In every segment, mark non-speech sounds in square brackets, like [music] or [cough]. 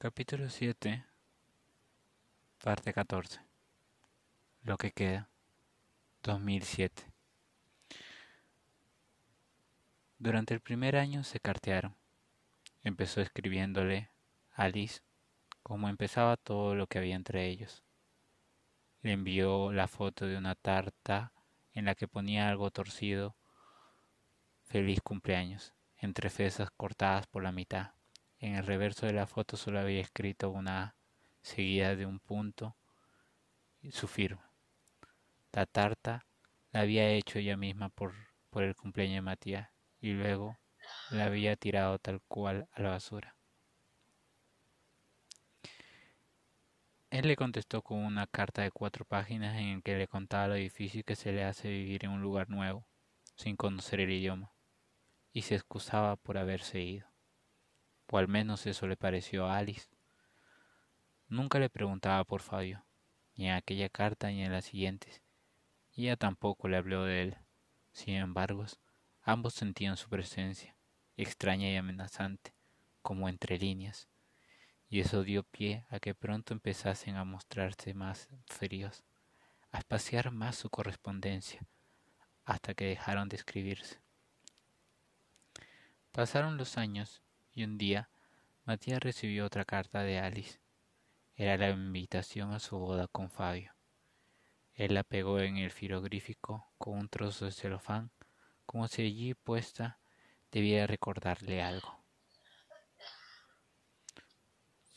Capítulo 7, parte 14. Lo que queda. 2007. Durante el primer año se cartearon. Empezó escribiéndole a Alice como empezaba todo lo que había entre ellos. Le envió la foto de una tarta en la que ponía algo torcido, feliz cumpleaños, entre fresas cortadas por la mitad. En el reverso de la foto solo había escrito una seguida de un punto y su firma. La tarta la había hecho ella misma por, por el cumpleaños de Matías y luego la había tirado tal cual a la basura. Él le contestó con una carta de cuatro páginas en la que le contaba lo difícil que se le hace vivir en un lugar nuevo, sin conocer el idioma, y se excusaba por haberse ido. O al menos eso le pareció a Alice. Nunca le preguntaba por Fabio, ni en aquella carta ni en las siguientes, y ella tampoco le habló de él. Sin embargo, ambos sentían su presencia, extraña y amenazante, como entre líneas y eso dio pie a que pronto empezasen a mostrarse más fríos, a espaciar más su correspondencia, hasta que dejaron de escribirse. Pasaron los años y un día Matías recibió otra carta de Alice. Era la invitación a su boda con Fabio. Él la pegó en el firogrífico con un trozo de celofán, como si allí puesta debiera recordarle algo.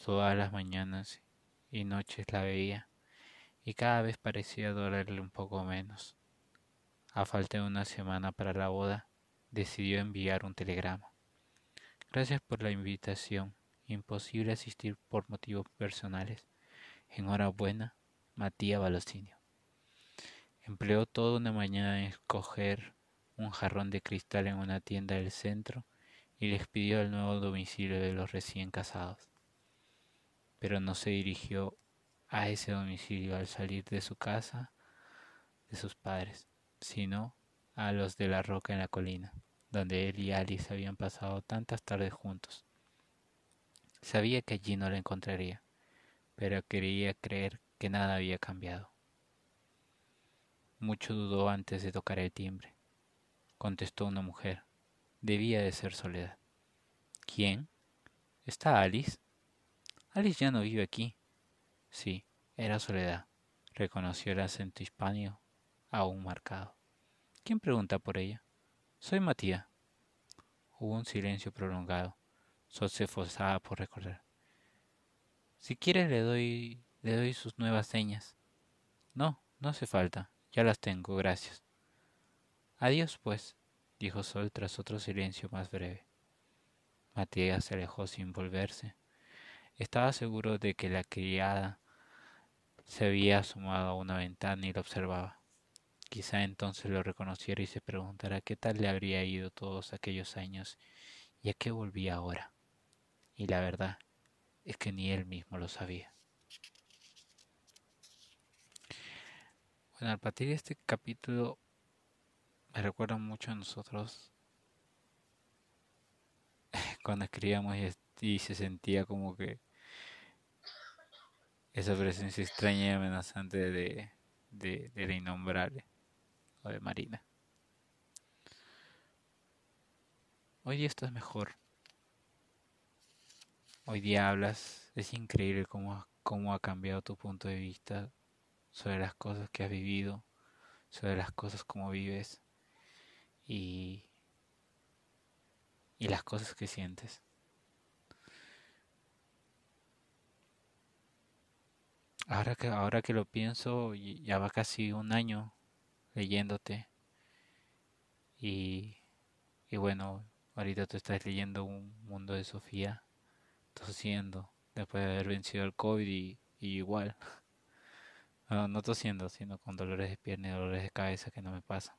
Todas las mañanas y noches la veía, y cada vez parecía dolerle un poco menos. A falta de una semana para la boda, decidió enviar un telegrama. Gracias por la invitación. Imposible asistir por motivos personales. Enhorabuena, Matías Balocinio. Empleó toda una mañana en escoger un jarrón de cristal en una tienda del centro y les pidió el nuevo domicilio de los recién casados pero no se dirigió a ese domicilio al salir de su casa de sus padres, sino a los de la roca en la colina, donde él y Alice habían pasado tantas tardes juntos. Sabía que allí no la encontraría, pero quería creer que nada había cambiado. Mucho dudó antes de tocar el timbre. Contestó una mujer. Debía de ser Soledad. ¿Quién? ¿Está Alice? Alice ya no vive aquí. Sí, era Soledad. Reconoció el acento hispano aún marcado. ¿Quién pregunta por ella? Soy Matías. Hubo un silencio prolongado. Sol se esforzaba por recordar. Si quieres le doy le doy sus nuevas señas. No, no hace falta. Ya las tengo, gracias. Adiós, pues, dijo Sol tras otro silencio más breve. Matías se alejó sin volverse. Estaba seguro de que la criada se había asomado a una ventana y lo observaba. Quizá entonces lo reconociera y se preguntara qué tal le habría ido todos aquellos años y a qué volvía ahora. Y la verdad es que ni él mismo lo sabía. Bueno, a partir de este capítulo me recuerda mucho a nosotros [laughs] cuando escribíamos y, se sentía como que esa presencia extraña y amenazante de, de, de innombrable de Marina. Hoy día estás mejor. Hoy día hablas, es increíble cómo, cómo ha cambiado tu punto de vista sobre las cosas que has vivido, sobre las cosas como vives y, y las cosas que sientes. Ahora que, ahora que lo pienso, ya va casi un año leyéndote. Y, y bueno, ahorita tú estás leyendo un mundo de Sofía, tosiendo, después de haber vencido el COVID y, igual. [laughs] No, no tosiendo, sino con dolores de pierna y dolores de cabeza que no me pasan.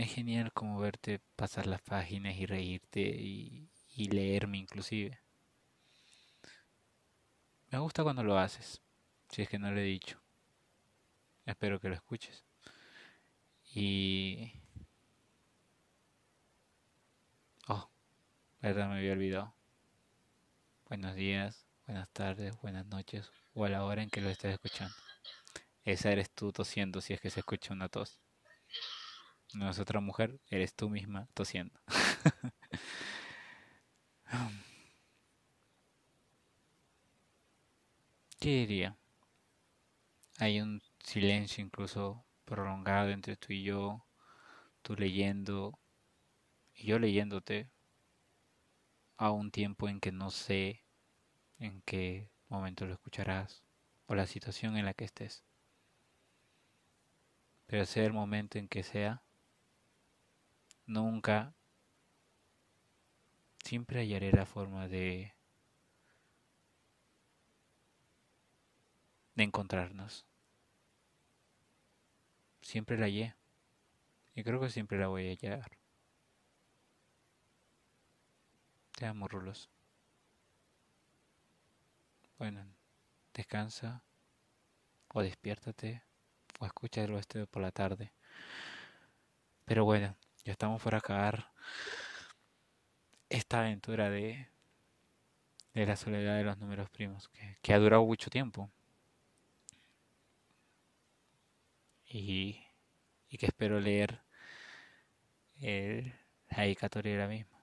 es genial como verte pasar las páginas y reírte y, leerme inclusive. Me gusta cuando lo haces, si es que no lo he dicho. Espero que lo escuches. Y... Oh, verdad me había olvidado. Buenos días, buenas tardes, buenas noches o a la hora en que lo estés escuchando. Esa eres tú tosiendo si es que se escucha una tos. No es otra mujer, eres tú misma tosiendo. [laughs] Ah. ¿Qué diría? Hay un silencio incluso prolongado entre tú y yo, tú leyendo y yo leyéndote a un tiempo en que no sé en qué momento lo escucharás o la situación en la que estés. Pero sea el momento en que sea, nunca, siempre hallaré la forma de, de encontrarnos. Siempre la hallé y creo que siempre la voy a hallar. Te amo, Rulos. Bueno, descansa o despiértate o escúchalo este por la tarde. Pero bueno, ya estamos por acabar esta aventura de, de la soledad de los números primos, que, que ha durado mucho tiempo. Y, y que espero leer el, la dedicatoria de la misma.